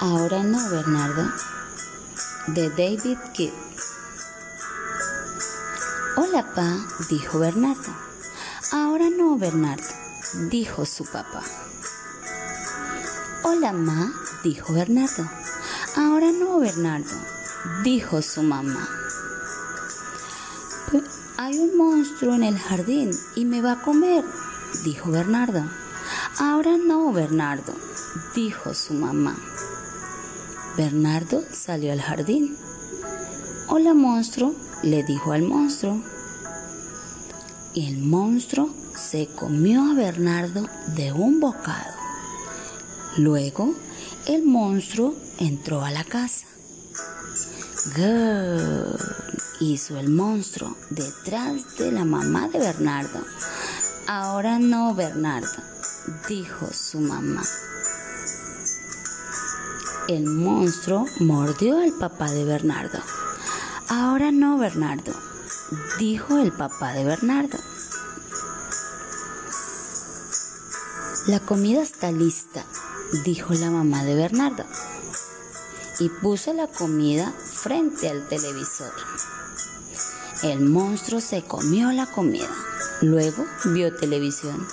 Ahora no, Bernardo. De David Kidd. Hola, pa, dijo Bernardo. Ahora no, Bernardo, dijo su papá. Hola, ma, dijo Bernardo. Ahora no, Bernardo, dijo su mamá. Hay un monstruo en el jardín y me va a comer, dijo Bernardo. Ahora no, Bernardo, dijo su mamá. Bernardo salió al jardín. Hola, monstruo, le dijo al monstruo. Y el monstruo se comió a Bernardo de un bocado. Luego, el monstruo entró a la casa. Grrr, hizo el monstruo detrás de la mamá de Bernardo. Ahora no, Bernardo, dijo su mamá. El monstruo mordió al papá de Bernardo. Ahora no, Bernardo, dijo el papá de Bernardo. La comida está lista, dijo la mamá de Bernardo. Y puso la comida frente al televisor. El monstruo se comió la comida. Luego vio televisión.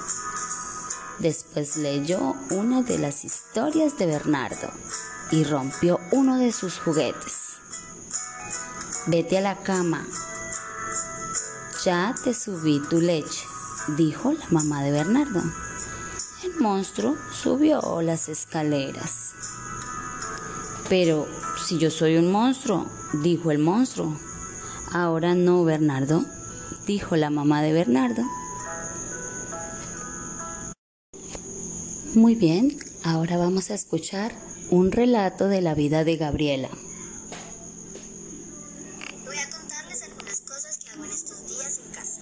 Después leyó una de las historias de Bernardo y rompió uno de sus juguetes. Vete a la cama. Ya te subí tu leche, dijo la mamá de Bernardo. El monstruo subió las escaleras. Pero si yo soy un monstruo, dijo el monstruo. Ahora no, Bernardo, dijo la mamá de Bernardo. Muy bien, ahora vamos a escuchar un relato de la vida de Gabriela. Voy a contarles algunas cosas que hago en estos días en casa.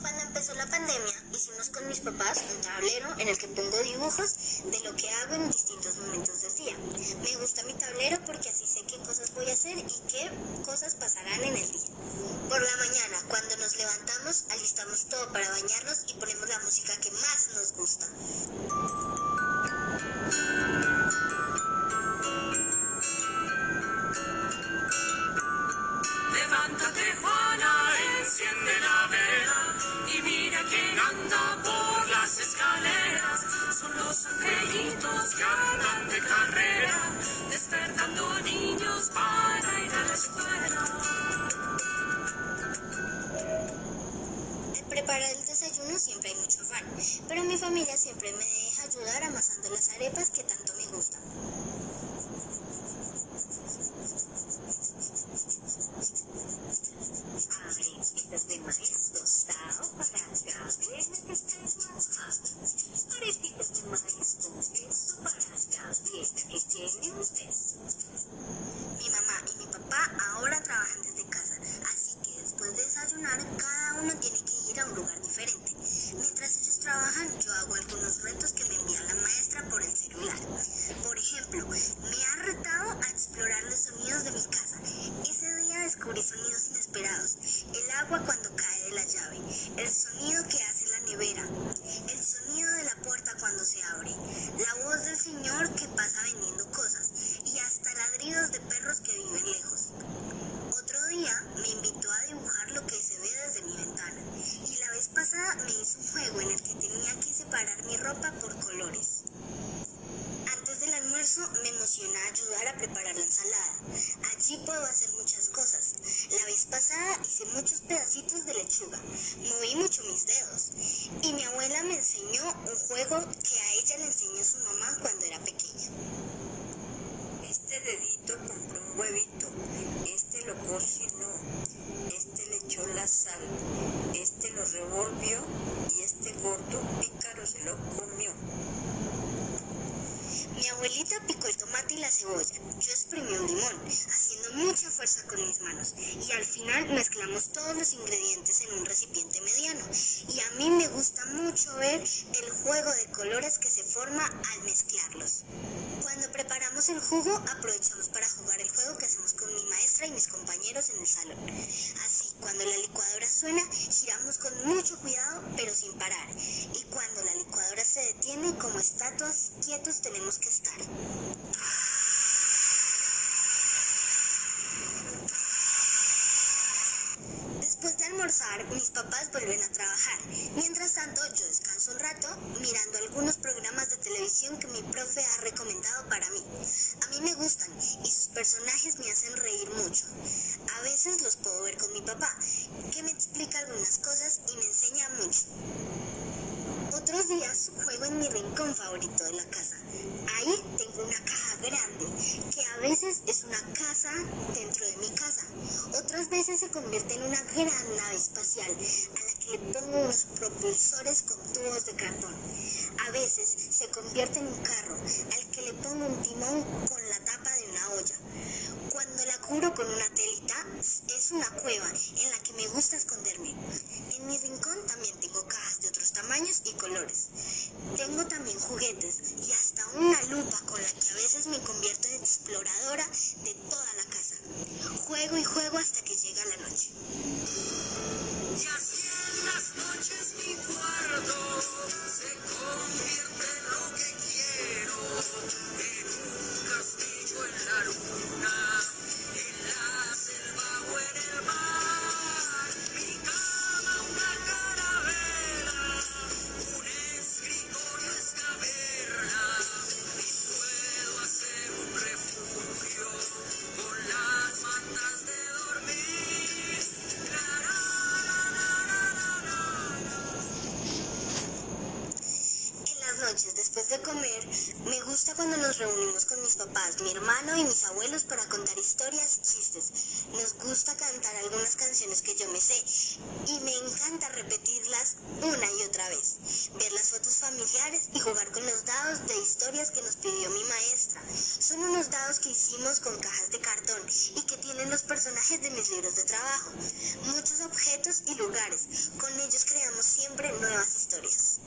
Cuando empezó la pandemia, hicimos con mis papás un tablero en el que pongo dibujos de lo que hago en distintos momentos del día. Me gusta mi tablero porque así sé qué cosas voy a hacer y qué cosas pasarán en el día. Por la mañana, cuando nos levantamos, alistamos todo para bañarnos y ponemos la música que más nos gusta. Que de carrera, despertando niños para ir a la escuela. Al preparar el desayuno siempre hay mucho afán, pero mi familia siempre me deja ayudar amasando las arepas que tanto me gustan. El sonido que hace la nevera, el sonido de la puerta cuando se abre, la voz del señor que pasa vendiendo cosas y hasta ladridos de perros que viven lejos. Otro día me invitó a dibujar lo que se ve desde mi ventana y la vez pasada me hizo un juego en el que tenía que separar mi ropa por colores. Antes del almuerzo me emociona ayudar a preparar la ensalada. Allí puedo hacer muchas cosas. La vez pasada hice muchos pedacitos de lechuga. Moví mucho mis dedos. Y mi abuela me enseñó un juego que a ella le enseñó su mamá cuando era pequeña. Este dedito compró un huevito, este lo cocinó, este le echó la sal, este lo revolvió y este gordo pícaro se lo comió. Mi abuelita y la cebolla. Yo exprimí un limón, haciendo mucha fuerza con mis manos. Y al final mezclamos todos los ingredientes en un recipiente mediano. Y a mí me gusta mucho ver el juego de colores que se forma al mezclarlos. Cuando preparamos el jugo, aprovechamos para jugar el juego que hacemos con mi maestra y mis compañeros en el salón. Así, cuando la licuadora suena, giramos con mucho cuidado, pero sin parar. Y cuando la licuadora se detiene, como estatuas quietos tenemos que estar. Mis papás vuelven a trabajar. Mientras tanto, yo descanso un rato mirando algunos programas de televisión que mi profe ha recomendado para mí. A mí me gustan y sus personajes me hacen reír mucho. A veces los puedo ver con mi papá, que me explica algunas cosas y me enseña mucho. Otros días juego en mi rincón favorito de la casa. Ahí tengo una caja grande, que a veces es una casa dentro de mi casa. Otras veces se convierte en una gran nave espacial a la que le pongo unos propulsores con tubos de cartón. A veces se convierte en un carro al que le pongo un timón con la tapa de una olla. Cuando la cubro con una telita, es una cueva en la que me gusta esconderme. Me gusta cuando nos reunimos con mis papás, mi hermano y mis abuelos para contar historias chistes. Nos gusta cantar algunas canciones que yo me sé y me encanta repetirlas una y otra vez. Ver las fotos familiares y jugar con los dados de historias que nos pidió mi maestra. Son unos dados que hicimos con cajas de cartón y que tienen los personajes de mis libros de trabajo. Muchos objetos y lugares. Con ellos creamos siempre nuevas historias.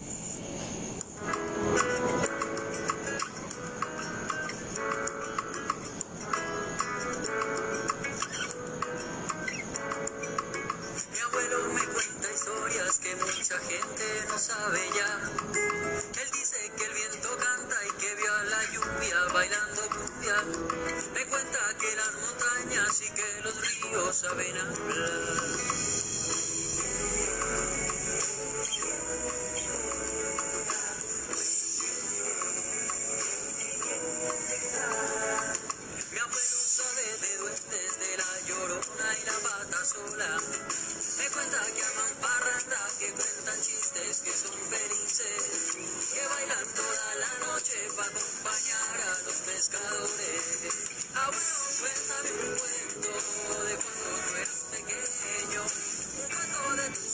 Los ríos saben hablar. Me cuenta que aman parranda, que cuentan chistes, que son felices, que bailan toda la noche para acompañar a los pescadores. Ah, Abuelo, cuéntame un cuento de cuando eras pequeño, un cuento de tu